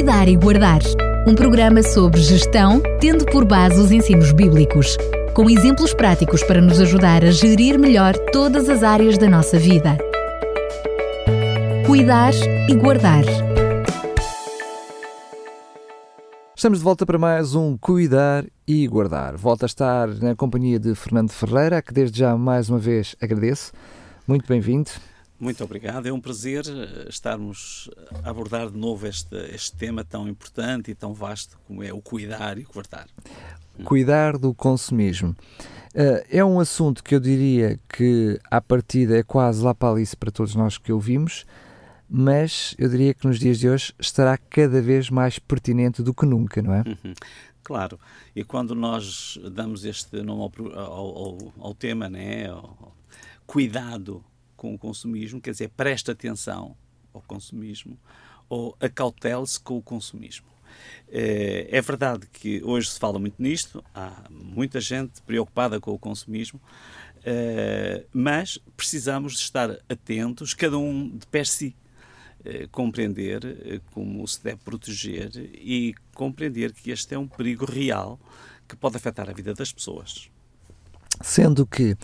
Cuidar e Guardar, um programa sobre gestão, tendo por base os ensinos bíblicos, com exemplos práticos para nos ajudar a gerir melhor todas as áreas da nossa vida. Cuidar e Guardar. Estamos de volta para mais um Cuidar e Guardar. Volto a estar na companhia de Fernando Ferreira, que desde já mais uma vez agradeço. Muito bem-vindo. Muito obrigado. É um prazer estarmos a abordar de novo este, este tema tão importante e tão vasto como é o cuidar e guardar. Cuidar do consumismo. Uh, é um assunto que eu diria que, à partida, é quase lá para Alice para todos nós que ouvimos, mas eu diria que nos dias de hoje estará cada vez mais pertinente do que nunca, não é? Uhum. Claro, e quando nós damos este nome ao, ao, ao tema, né, cuidado com o consumismo, quer dizer, presta atenção ao consumismo ou acautele-se com o consumismo. Eh, é verdade que hoje se fala muito nisto, há muita gente preocupada com o consumismo, eh, mas precisamos estar atentos, cada um de per si, eh, compreender como se deve proteger e compreender que este é um perigo real que pode afetar a vida das pessoas. Sendo que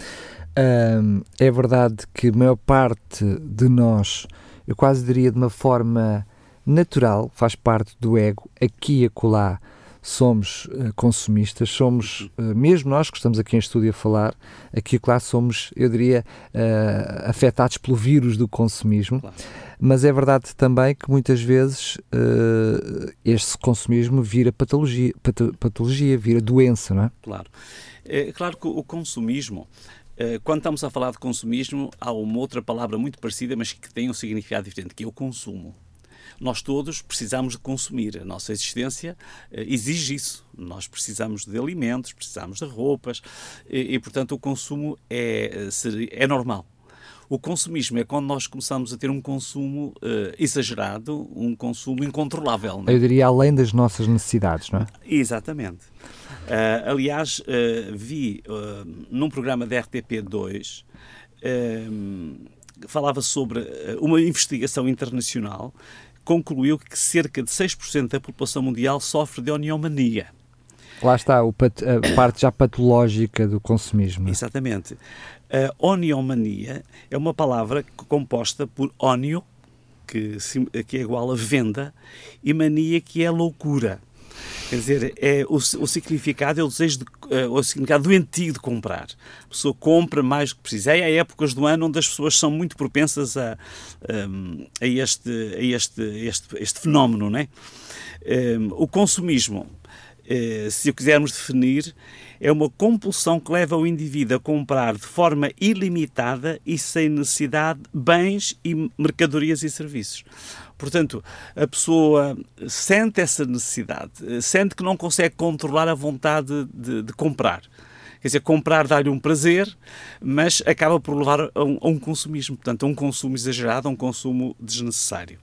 hum, é verdade que a maior parte de nós, eu quase diria de uma forma natural, faz parte do ego, aqui e acolá somos uh, consumistas, somos, uh, mesmo nós que estamos aqui em estúdio a falar, aqui e acolá somos, eu diria, uh, afetados pelo vírus do consumismo. Claro. Mas é verdade também que muitas vezes este consumismo vira patologia, patologia, vira doença, não é? Claro. É claro que o consumismo, eh, quando estamos a falar de consumismo, há uma outra palavra muito parecida, mas que tem um significado diferente, que é o consumo. Nós todos precisamos de consumir. A nossa existência eh, exige isso. Nós precisamos de alimentos, precisamos de roupas e, e portanto, o consumo é, é normal. O consumismo é quando nós começamos a ter um consumo uh, exagerado, um consumo incontrolável. É? Eu diria além das nossas necessidades, não é? Exatamente. Uh, aliás, uh, vi num programa da RTP2 falava sobre uma investigação internacional concluiu que cerca de 6% da população mundial sofre de oniomania. Lá está a parte já patológica do consumismo. Exatamente. A oniomania é uma palavra composta por ónio, que, que é igual a venda, e mania, que é loucura. Quer dizer, é, o, o significado é o desejo, de, uh, o significado doentio de comprar. A pessoa compra mais do que precisa. E há épocas do ano onde as pessoas são muito propensas a, um, a, este, a este, este, este fenómeno, não é? Um, o consumismo, se o quisermos definir, é uma compulsão que leva o indivíduo a comprar de forma ilimitada e sem necessidade bens e mercadorias e serviços. Portanto, a pessoa sente essa necessidade, sente que não consegue controlar a vontade de, de comprar. Quer dizer, comprar dá-lhe um prazer, mas acaba por levar a um, a um, consumismo, portanto, a um consumo exagerado, a um consumo desnecessário.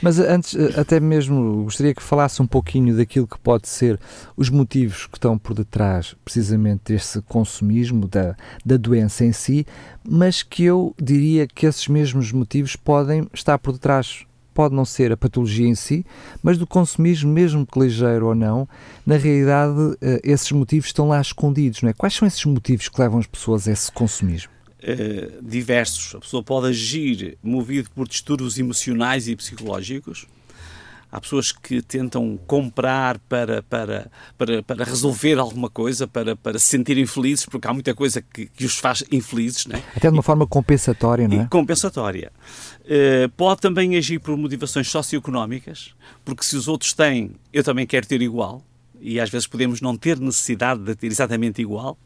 Mas antes, eh, até mesmo, gostaria que falasse um pouquinho daquilo que pode ser os motivos que estão por detrás, precisamente, desse consumismo, da, da doença em si, mas que eu diria que esses mesmos motivos podem estar por detrás pode não ser a patologia em si, mas do consumismo, mesmo que ligeiro ou não, na realidade eh, esses motivos estão lá escondidos, não é? Quais são esses motivos que levam as pessoas a esse consumismo? Uh, diversos. A pessoa pode agir movido por distúrbios emocionais e psicológicos, Há pessoas que tentam comprar para, para, para, para resolver alguma coisa, para, para se sentirem felizes, porque há muita coisa que, que os faz infelizes. Né? Até de uma forma compensatória, não é? compensatória. Uh, pode também agir por motivações socioeconómicas, porque se os outros têm, eu também quero ter igual, e às vezes podemos não ter necessidade de ter exatamente igual.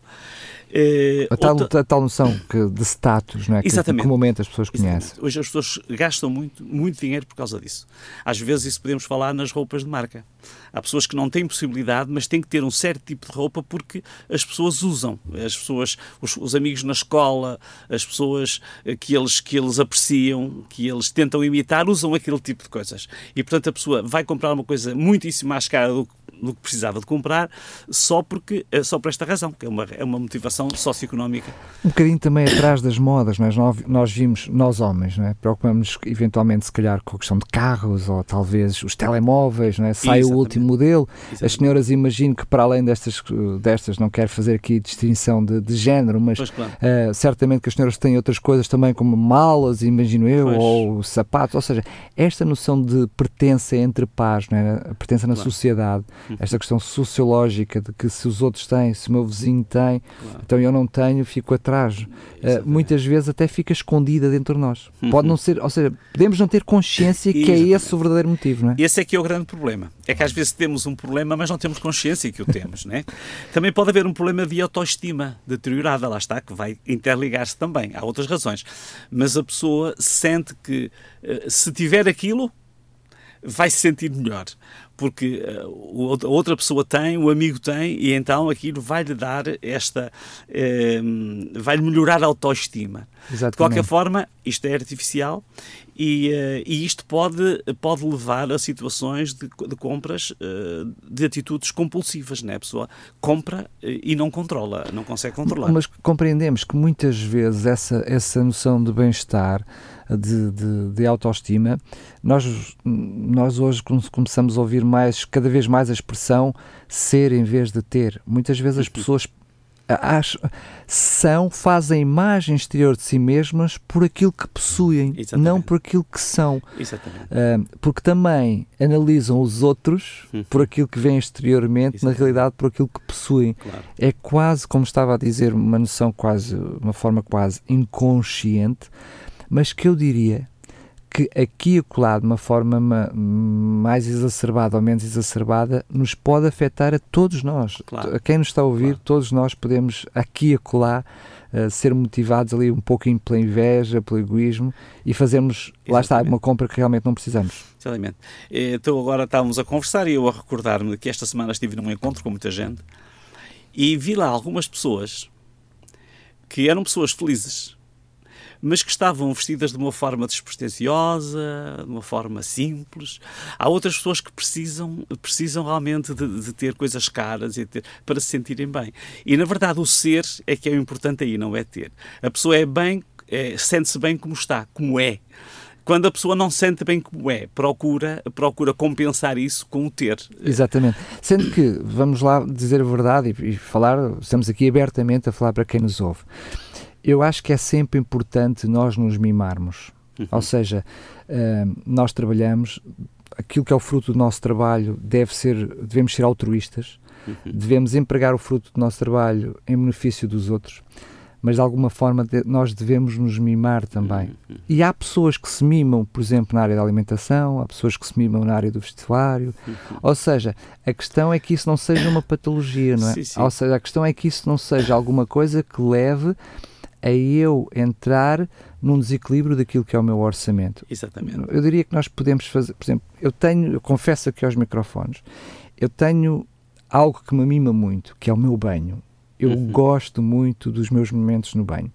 Uh, a, tal, outra... a tal noção que, de status, não é? Exatamente. Que comumente as pessoas conhecem. Exatamente. Hoje as pessoas gastam muito, muito dinheiro por causa disso. Às vezes isso podemos falar nas roupas de marca. Há pessoas que não têm possibilidade, mas têm que ter um certo tipo de roupa porque as pessoas usam. As pessoas, os, os amigos na escola, as pessoas eh, que eles, que eles apreciam, que eles tentam imitar, usam aquele tipo de coisas. E portanto a pessoa vai comprar uma coisa muitíssimo mais cara do que do que precisava de comprar só porque só por esta razão que é uma é uma motivação situação socioeconómica. Um bocadinho também atrás das modas, mas nós, nós vimos, nós homens, não é? preocupamos eventualmente se calhar com a questão de carros ou talvez os telemóveis, não é? sai Exatamente. o último modelo. Exatamente. As senhoras imagino que para além destas, destas não quero fazer aqui distinção de, de género, mas claro. uh, certamente que as senhoras têm outras coisas também como malas, imagino eu, pois. ou sapatos, ou seja, esta noção de pertença entre pares, não é? a pertença na claro. sociedade, uhum. esta questão sociológica de que se os outros têm, se o meu vizinho tem, claro. Então eu não tenho, fico atrás. Uh, muitas vezes até fica escondida dentro de nós. Uhum. Pode não ser, ou seja, podemos não ter consciência que é esse o verdadeiro motivo, não é? Esse é que é o grande problema. É que às vezes temos um problema, mas não temos consciência que o temos, não é? Também pode haver um problema de autoestima deteriorada, lá está, que vai interligar-se também. Há outras razões. Mas a pessoa sente que uh, se tiver aquilo, vai se sentir melhor porque uh, a outra pessoa tem, o amigo tem, e então aquilo vai-lhe dar esta. Uh, vai-lhe melhorar a autoestima. Exatamente. De qualquer forma, isto é artificial e, uh, e isto pode, pode levar a situações de, de compras uh, de atitudes compulsivas, né? A pessoa compra e não controla, não consegue controlar. Mas compreendemos que muitas vezes essa, essa noção de bem-estar de, de, de, autoestima, nós, nós hoje começamos a ouvir mais, cada vez mais a expressão ser em vez de ter. Muitas vezes as uhum. pessoas acham, são, fazem imagem exterior de si mesmas por aquilo que possuem, Exatamente. não por aquilo que são. Uh, porque também analisam os outros uhum. por aquilo que vêm exteriormente, Exatamente. na realidade por aquilo que possuem. Claro. É quase, como estava a dizer, uma noção quase, uma forma quase inconsciente mas que eu diria que aqui e acolá, de uma forma mais exacerbada ou menos exacerbada, nos pode afetar a todos nós. Claro. A quem nos está a ouvir, claro. todos nós podemos aqui e acolá uh, ser motivados ali um pouquinho pela inveja, pelo egoísmo e fazermos, Exatamente. lá está, uma compra que realmente não precisamos. Exatamente. Então agora estávamos a conversar e eu a recordar-me que esta semana estive num encontro com muita gente e vi lá algumas pessoas que eram pessoas felizes, mas que estavam vestidas de uma forma despretensiosa, de uma forma simples. Há outras pessoas que precisam, precisam realmente de, de ter coisas caras e ter, para se sentirem bem. E na verdade o ser é que é o importante aí, não é ter. A pessoa é bem, é, sente-se bem como está, como é quando a pessoa não se sente bem como é, procura, procura compensar isso com o ter. Exatamente. Sendo que, vamos lá dizer a verdade e, e falar, estamos aqui abertamente a falar para quem nos ouve eu acho que é sempre importante nós nos mimarmos. Uhum. Ou seja, uh, nós trabalhamos, aquilo que é o fruto do nosso trabalho deve ser, devemos ser altruístas, uhum. devemos empregar o fruto do nosso trabalho em benefício dos outros, mas de alguma forma de, nós devemos nos mimar também. Uhum. E há pessoas que se mimam, por exemplo, na área da alimentação, há pessoas que se mimam na área do vestuário, uhum. ou seja, a questão é que isso não seja uma patologia, não é? Sim, sim. Ou seja, a questão é que isso não seja alguma coisa que leve a eu entrar num desequilíbrio daquilo que é o meu orçamento. Exatamente. Eu diria que nós podemos fazer, por exemplo, eu tenho, eu confesso aqui aos microfones, eu tenho algo que me mima muito, que é o meu banho. Eu uhum. gosto muito dos meus momentos no banho.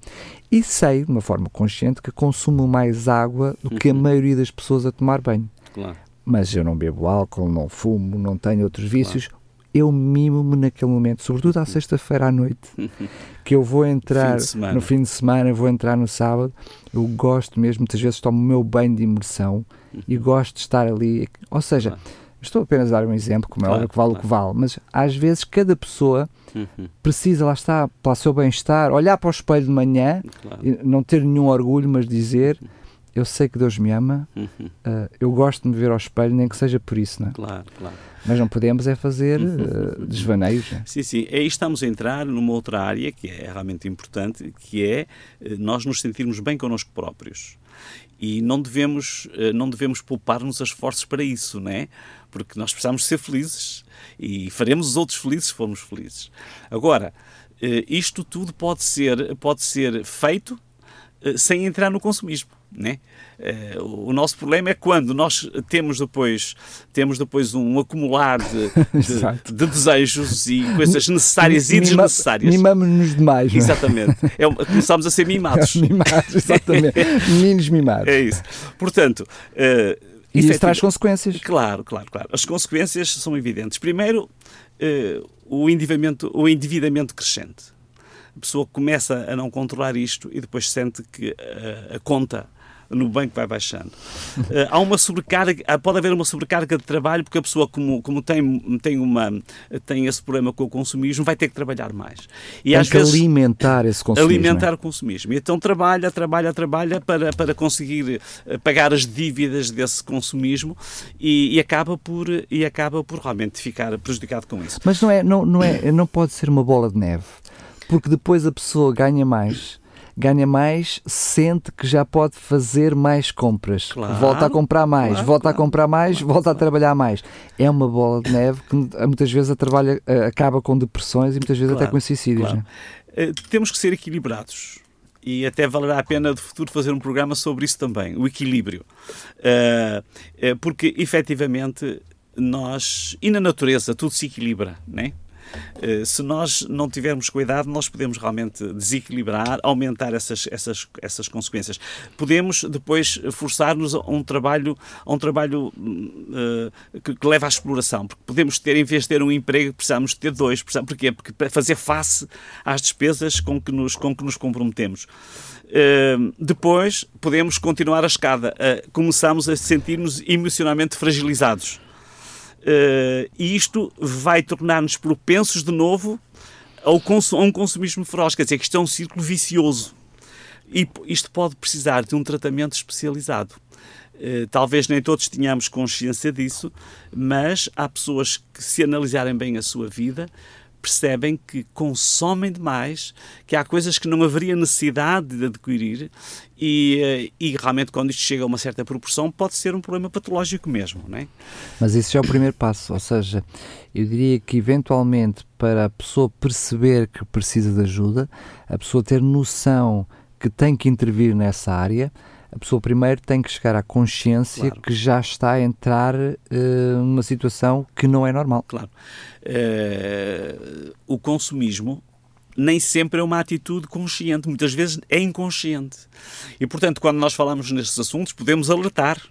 E sei, de uma forma consciente, que consumo mais água do uhum. que a uhum. maioria das pessoas a tomar banho. Claro. Mas eu não bebo álcool, não fumo, não tenho outros vícios. Claro eu mimo-me naquele momento, sobretudo à sexta-feira à noite, que eu vou entrar fim no fim de semana, vou entrar no sábado. Eu gosto mesmo, muitas vezes tomo o meu banho de imersão e uhum. gosto de estar ali. Ou seja, estou apenas a dar um exemplo, como é claro, que vale claro. o que vale, mas às vezes cada pessoa uhum. precisa, lá está, para o seu bem-estar, olhar para o espelho de manhã, claro. e não ter nenhum orgulho, mas dizer eu sei que Deus me ama, uhum. uh, eu gosto de me ver ao espelho, nem que seja por isso, não é? Claro, claro. Mas não podemos é fazer uh, desvaneios. Né? Sim, sim. Aí estamos a entrar numa outra área que é realmente importante, que é uh, nós nos sentirmos bem connosco próprios. E não devemos, não devemos poupar-nos esforços para isso, não é? Porque nós precisamos ser felizes e faremos os outros felizes se formos felizes. Agora, isto tudo pode ser, pode ser feito sem entrar no consumismo. Né? Uh, o nosso problema é quando nós temos depois, temos depois um acumular de, de, de desejos e coisas necessárias e desnecessárias. Mimamos-nos demais. É? Exatamente. É, começamos a ser mimados. mimados, exatamente. Meninos mimados. É isso. Portanto. Uh, e isso traz consequências. Claro, claro, claro. As consequências são evidentes. Primeiro, uh, o, endividamento, o endividamento crescente. a pessoa começa a não controlar isto e depois sente que a conta no banco vai baixando. Uh, há uma sobrecarga, pode haver uma sobrecarga de trabalho porque a pessoa, como, como tem, tem, uma, tem esse problema com o consumismo, vai ter que trabalhar mais. E tem às que vezes, alimentar esse consumismo. Alimentar é? o consumismo. E então trabalha, trabalha, trabalha para, para conseguir eh, pagar as dívidas desse consumismo e, e, acaba por, e acaba por realmente ficar prejudicado com isso. Mas não, é, não, não, é, não pode ser uma bola de neve porque depois a pessoa ganha mais ganha mais, sente que já pode fazer mais compras. Claro, volta a comprar mais, claro, volta claro, a comprar mais, volta a trabalhar mais. É uma bola de neve que muitas vezes a trabalha, acaba com depressões e muitas vezes até com suicídios. Né? Uh, temos que ser equilibrados. E até valerá a pena de futuro fazer um programa sobre isso também, o equilíbrio. Uh, porque efetivamente nós, e na natureza, tudo se equilibra, não é? Eh, se nós não tivermos cuidado, nós podemos realmente desequilibrar, aumentar essas, essas, essas consequências. Podemos depois forçar-nos a um trabalho, a um trabalho uh, que, que, leva à exploração, porque podemos ter, em vez de ter um emprego, precisamos ter dois. Precisamos, porquê? Porque para fazer face às despesas com que nos, com que nos comprometemos. Uh, depois podemos continuar a escada. Uh, começamos a sentir-nos emocionalmente fragilizados. Uh, e isto vai tornar-nos propensos de novo ao a um consumismo feroz. Quer dizer, que isto é um círculo vicioso. E isto pode precisar de um tratamento especializado. Uh, talvez nem todos tenhamos consciência disso, mas há pessoas que, se analisarem bem a sua vida, percebem que consomem demais, que há coisas que não haveria necessidade de adquirir e, eh, e, realmente quando isto chega a uma certa proporção pode ser um problema patológico mesmo, não é? Mas isso já é o primeiro passo, ou seja, eu diria que eventualmente para a pessoa perceber que precisa de ajuda, a pessoa ter noção que tem que intervir nessa área, a pessoa primeiro tem que chegar à consciência claro. que já está a entrar uh, numa situação que não é normal. Claro. Uh, o consumismo nem sempre é uma atitude consciente, muitas vezes é inconsciente. E, portanto, quando nós falamos nestes assuntos, podemos alertar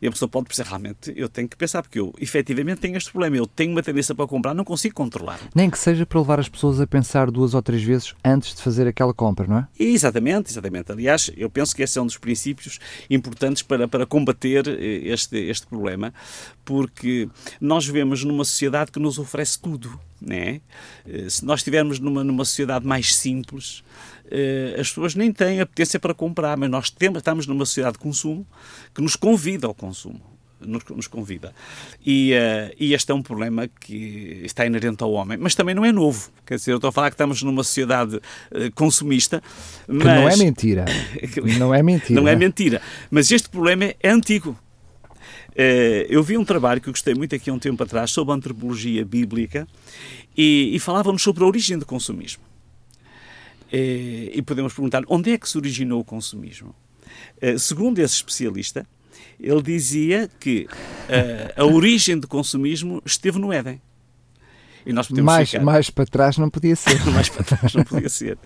e a pessoa pode pensar, realmente, eu tenho que pensar, porque eu efetivamente tenho este problema, eu tenho uma tendência para comprar, não consigo controlar. Nem que seja para levar as pessoas a pensar duas ou três vezes antes de fazer aquela compra, não é? Exatamente, exatamente. Aliás, eu penso que esse é um dos princípios importantes para, para combater eh, este, este problema, porque nós vivemos numa sociedade que nos oferece tudo. Né? Se nós estivermos numa, numa sociedade mais simples, eh, as pessoas nem têm apetência para comprar, mas nós temos, estamos numa sociedade de consumo que nos convida ao consumo. Nos, nos convida. E, uh, e, este é um problema que está inerente ao homem, mas também não é novo. Quer dizer, eu estou a falar que estamos numa sociedade uh, consumista. Mas... Que não é mentira. não é mentira. Não é mentira. Mas este problema é, é antigo. Uh, eu vi um trabalho que eu gostei muito aqui há um tempo atrás sobre a antropologia bíblica e, e falávamos sobre a origem do consumismo. Eh, e podemos perguntar onde é que se originou o consumismo. Eh, segundo esse especialista, ele dizia que eh, a origem do consumismo esteve no Éden. E nós podemos mais, ficar... mais para trás não podia ser. mais para trás não podia ser.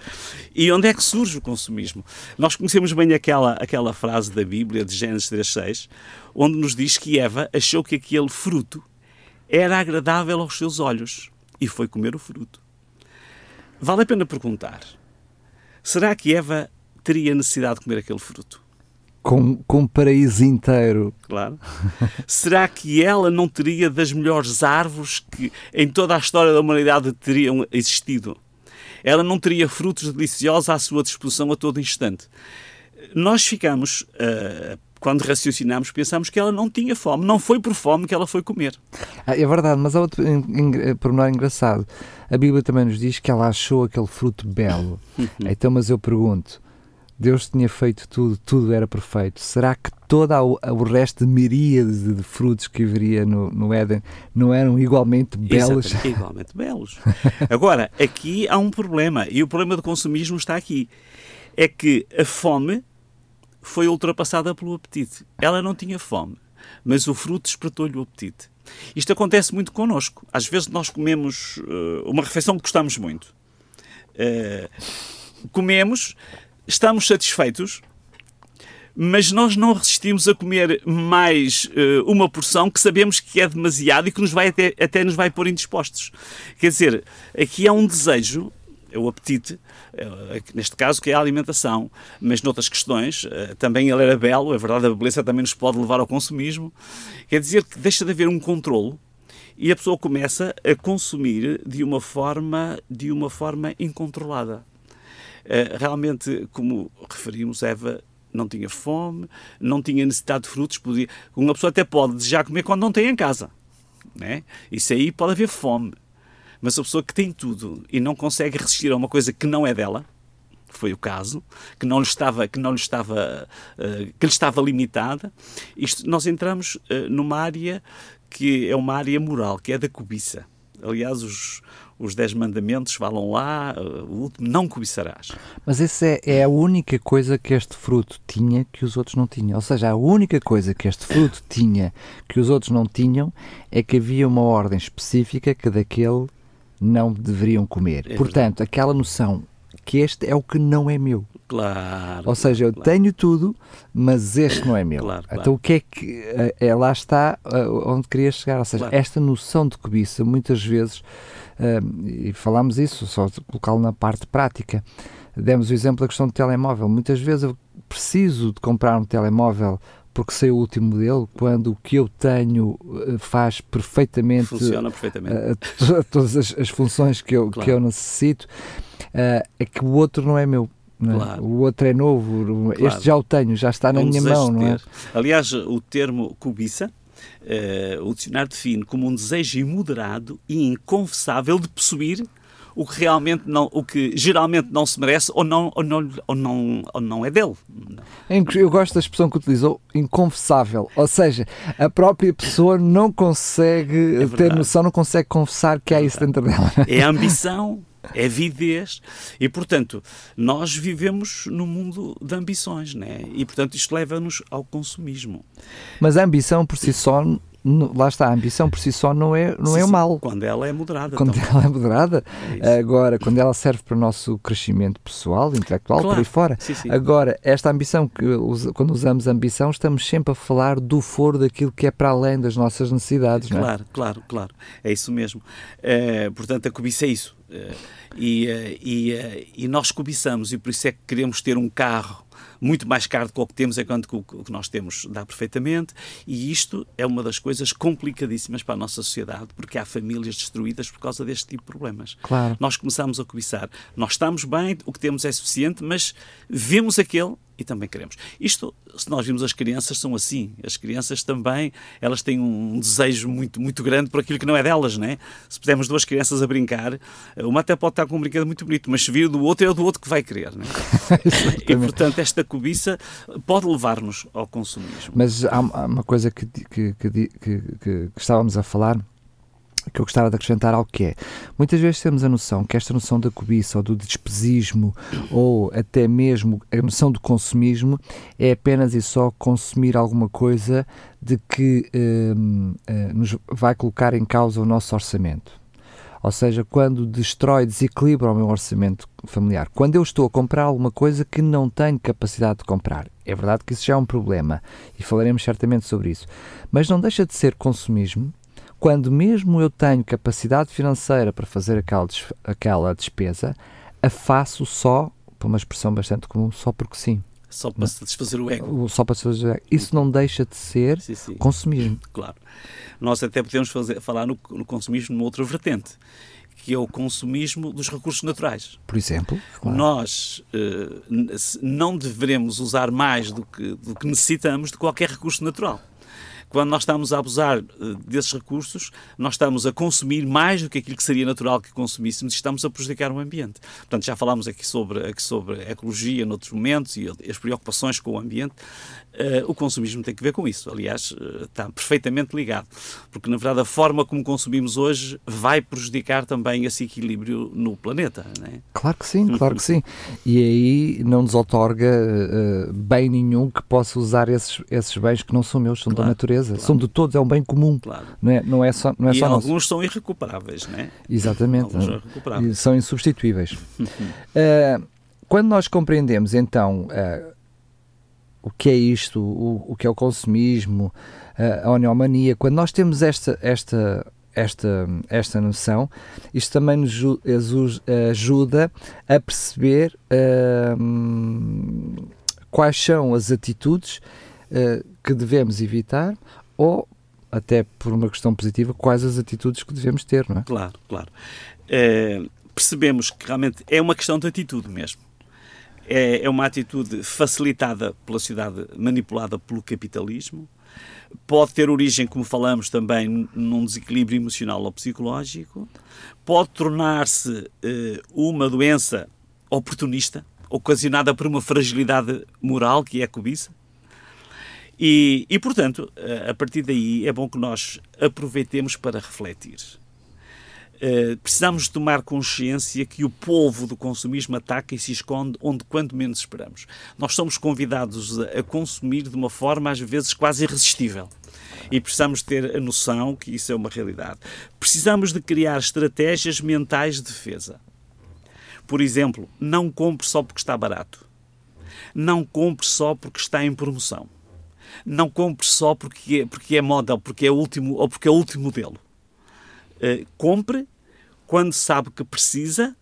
E onde é que surge o consumismo? Nós conhecemos bem aquela, aquela frase da Bíblia, de Gênesis 3.6, onde nos diz que Eva achou que aquele fruto era agradável aos seus olhos e foi comer o fruto. Vale a pena perguntar: Será que Eva teria necessidade de comer aquele fruto? Com, com um paraíso inteiro. Claro. Será que ela não teria das melhores árvores que em toda a história da humanidade teriam existido? Ela não teria frutos deliciosos à sua disposição a todo instante. Nós ficamos, uh, quando raciocinamos, pensamos que ela não tinha fome. Não foi por fome que ela foi comer. Ah, é verdade, mas há outro pormenor engraçado a Bíblia também nos diz que ela achou aquele fruto belo. Então, mas eu pergunto, Deus tinha feito tudo, tudo era perfeito. Será que todo o resto de miríades de frutos que haveria no, no Éden não eram igualmente belos? Exatamente, igualmente belos. Agora, aqui há um problema, e o problema do consumismo está aqui. É que a fome foi ultrapassada pelo apetite. Ela não tinha fome, mas o fruto despertou-lhe o apetite. Isto acontece muito connosco. Às vezes nós comemos uh, uma refeição que gostamos muito. Uh, comemos, estamos satisfeitos, mas nós não resistimos a comer mais uh, uma porção que sabemos que é demasiado e que nos vai até, até nos vai pôr indispostos. Quer dizer, aqui há um desejo é o apetite, é, neste caso que é a alimentação, mas noutras questões também ele era belo, é verdade, a beleza também nos pode levar ao consumismo, quer dizer que deixa de haver um controlo e a pessoa começa a consumir de uma forma, de uma forma incontrolada. Realmente, como referimos, Eva não tinha fome, não tinha necessidade de frutos, podia, uma pessoa até pode desejar comer quando não tem em casa. Né? Isso aí pode haver fome. Mas a pessoa que tem tudo e não consegue resistir a uma coisa que não é dela, foi o caso, que não lhe estava, que não lhe estava, uh, que lhe estava limitada, isto, nós entramos uh, numa área que é uma área moral, que é da cobiça. Aliás, os, os Dez Mandamentos falam lá, uh, o último, não cobiçarás. Mas essa é, é, a única coisa que este fruto tinha que os outros não tinham. Ou seja, a única coisa que este fruto tinha que os outros não tinham é que havia uma ordem específica que daquele não deveriam comer. É Portanto, aquela noção que este é o que não é meu. Claro. Ou seja, eu claro. tenho tudo, mas este não é meu. Claro, claro. Então o que é que. É, é lá está uh, onde queria chegar. Ou seja, esta noção de cobiça, muitas vezes Uh, e falámos isso, só colocá-lo na parte prática. Demos o exemplo da questão do telemóvel. Muitas vezes eu preciso de comprar um telemóvel porque sei o último modelo, quando o que eu tenho faz perfeitamente, Funciona perfeitamente. Uh, todas as, as, funções que eu, claro. que eu necessito, uh, é que o outro não é meu. Não é? Claro. O outro é novo, claro. este já o tenho, já está na não minha mão. Não é? Aliás, o termo cobiça Uh, o dicionário define como um desejo imoderado e inconfessável de possuir o que realmente não, o que geralmente não se merece ou não, ou não, ou não, ou não é dele. Eu gosto da expressão que utilizou, inconfessável. Ou seja, a própria pessoa não consegue é ter noção, não consegue confessar que é há isso dentro dela. É ambição, é avidez e, portanto, nós vivemos num mundo de ambições, né? E, portanto, isto leva-nos ao consumismo. Mas a ambição por si só lá está, a ambição por si só não é, não sim, é o mal. Quando ela é moderada. Quando também. ela é moderada. É Agora, quando ela serve para o nosso crescimento pessoal, intelectual, claro. por aí fora. Sim, sim. Agora, esta ambição, que quando usamos ambição, estamos sempre a falar do foro daquilo que é para além das nossas necessidades. Claro, não é? claro, claro. É isso mesmo. É, portanto, a cobiça é isso. É, e, e, e nós cobiçamos, e por isso é que queremos ter um carro muito mais caro do que o que temos, enquanto que o que nós temos dá perfeitamente, e isto é uma das coisas complicadíssimas para a nossa sociedade, porque há famílias destruídas por causa deste tipo de problemas. Claro. Nós começamos a cobiçar. Nós estamos bem, o que temos é suficiente, mas vemos aquele e também queremos. Isto, se nós vimos as crianças, são assim. As crianças também, elas têm um desejo muito, muito grande por aquilo que não é delas, né? Se pusermos duas crianças a brincar, uma até pode estar com um brinquedo muito bonito, mas se vir do outro, é o do outro que vai querer, né? e, portanto, esta cobiça pode levar-nos ao consumismo. Mas há uma coisa que, que, que, que estávamos a falar que eu gostava de acrescentar algo que é, muitas vezes temos a noção que esta noção da cobiça ou do despesismo ou até mesmo a noção do consumismo é apenas e só consumir alguma coisa de que hum, hum, nos vai colocar em causa o nosso orçamento. Ou seja, quando destrói, desequilibra o meu orçamento familiar. Quando eu estou a comprar alguma coisa que não tenho capacidade de comprar. É verdade que isso já é um problema e falaremos certamente sobre isso. Mas não deixa de ser consumismo quando mesmo eu tenho capacidade financeira para fazer aquela, aquela despesa, a faço só, por uma expressão bastante comum, só porque sim. Só para satisfazer o ego. Só para satisfazer o ego. Isso não deixa de ser sim, sim. consumismo. Claro. Nós até podemos fazer, falar no, no consumismo numa outra vertente, que é o consumismo dos recursos naturais. Por exemplo? Claro. Nós uh, não devemos usar mais do que, do que necessitamos de qualquer recurso natural quando nós estamos a abusar desses recursos, nós estamos a consumir mais do que aquilo que seria natural que consumíssemos e estamos a prejudicar o ambiente. Portanto, já falámos aqui sobre, aqui sobre a ecologia noutros momentos e as preocupações com o ambiente. Uh, o consumismo tem que ver com isso. Aliás, uh, está perfeitamente ligado. Porque, na verdade, a forma como consumimos hoje vai prejudicar também esse equilíbrio no planeta. É? Claro que sim, claro que sim. E aí não nos otorga uh, bem nenhum que possa usar esses, esses bens que não são meus, são claro, da natureza. Claro. São de todos, é um bem comum. Claro. Não, é, não é só, não é e só alguns nosso. são irrecuperáveis, não é? Exatamente. Alguns são irrecuperáveis. São insubstituíveis. quando nós compreendemos, então o que é isto, o, o que é o consumismo, a oneomania, quando nós temos esta, esta, esta, esta noção, isto também nos ajuda a perceber uh, quais são as atitudes uh, que devemos evitar ou, até por uma questão positiva, quais as atitudes que devemos ter, não é? Claro, claro. É, percebemos que realmente é uma questão de atitude mesmo. É, é uma atitude facilitada pela sociedade, manipulada pelo capitalismo, pode ter origem, como falamos também, num desequilíbrio emocional ou psicológico, pode tornar-se eh, uma doença oportunista, ocasionada por uma fragilidade moral, que é a cobiça. E, e, portanto, eh, a partir daí é bom que nós aproveitemos para refletir. Uh, precisamos tomar consciência que o polvo do consumismo ataca e se esconde onde quanto menos esperamos. Nós somos convidados a, a consumir de uma forma às vezes quase irresistível. E precisamos ter a noção que isso é uma realidade. Precisamos de criar estratégias mentais de defesa. Por exemplo, não compre só porque está barato. Não compre só porque está em promoção. Não compre só porque é, porque é moda porque é último ou porque é o último modelo. Uh, compre quando sabe que precisa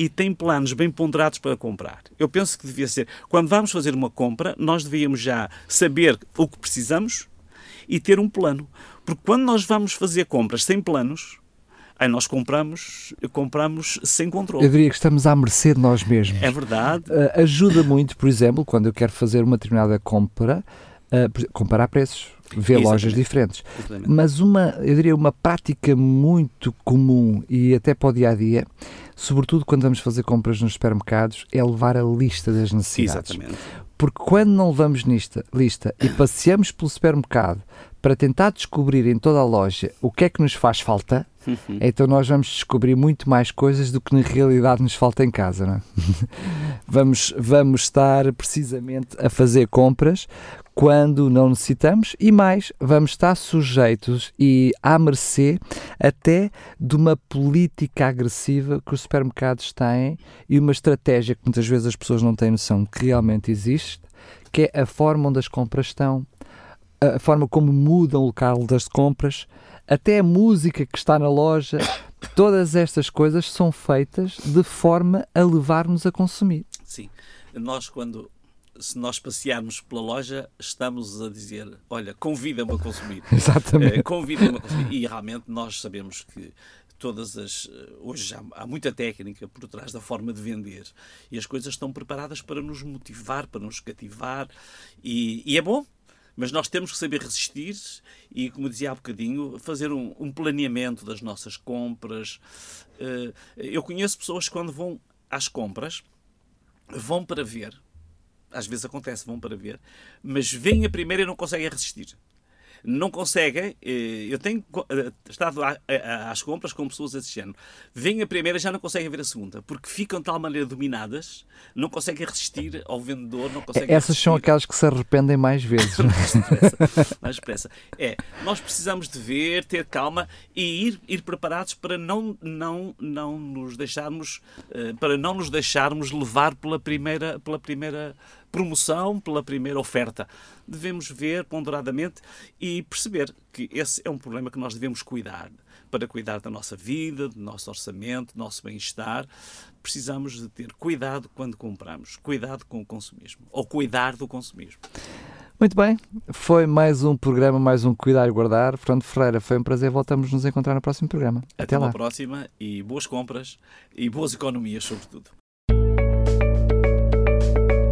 e tem planos bem ponderados para comprar. Eu penso que devia ser, quando vamos fazer uma compra, nós devíamos já saber o que precisamos e ter um plano. Porque quando nós vamos fazer compras sem planos, aí nós compramos, compramos sem controle. Eu diria que estamos à mercê de nós mesmos. É verdade. Uh, ajuda muito, por exemplo, quando eu quero fazer uma determinada compra, uh, comparar preços Exatamente. lojas diferentes. Exatamente. Mas uma, eu diria, uma prática muito comum e até para o dia a dia, sobretudo quando vamos fazer compras nos supermercados, é levar a lista das necessidades. Exatamente. Porque quando não levamos lista, lista e passeamos pelo supermercado para tentar descobrir em toda a loja o que é que nos faz falta, uhum. então nós vamos descobrir muito mais coisas do que na realidade nos falta em casa. Não é? vamos, vamos estar precisamente a fazer compras quando não necessitamos e mais, vamos estar sujeitos e à mercê até de uma política agressiva que os supermercados têm e uma estratégia que muitas vezes as pessoas não têm noção que realmente existe, que é a forma onde as compras estão, a forma como mudam o local das compras, até a música que está na loja, todas estas coisas são feitas de forma a levar-nos a consumir. Sim. Nós, quando se nós passearmos pela loja, estamos a dizer: olha, convida-me a consumir. Exatamente. Uh, convida-me a consumir. E realmente nós sabemos que todas as. Eh, hoje já há muita técnica por trás da forma de vender e as coisas estão preparadas para nos motivar, para nos cativar e, e é bom. Mas nós temos que saber resistir e, como dizia há bocadinho, fazer um, um planeamento das nossas compras. Uh, eu conheço pessoas que, quando vão às compras, vão para ver às vezes acontece, vão para ver, mas vêm a primeira e não conseguem resistir não conseguem. Eh, eu tenho eh, estado às compras com pessoas desse género. Vêm a primeira e já não conseguem ver a segunda, porque ficam de tal maneira dominadas, não conseguem resistir ao vendedor. Não conseguem Essas resistir. são aquelas que se arrependem mais vezes. mais, depressa, mais depressa. É, nós precisamos de ver, ter calma e ir, ir preparados para não, não, não nos deixarmos, eh, para não nos deixarmos levar pela primeira, pela primeira promoção, pela primeira oferta. Devemos ver ponderadamente e perceber que esse é um problema que nós devemos cuidar. Para cuidar da nossa vida, do nosso orçamento, do nosso bem-estar, precisamos de ter cuidado quando compramos, cuidado com o consumismo, ou cuidar do consumismo. Muito bem, foi mais um programa, mais um Cuidar e Guardar. Fernando Ferreira, foi um prazer. Voltamos nos encontrar no próximo programa. Até, Até lá. próxima e boas compras e boas economias, sobretudo.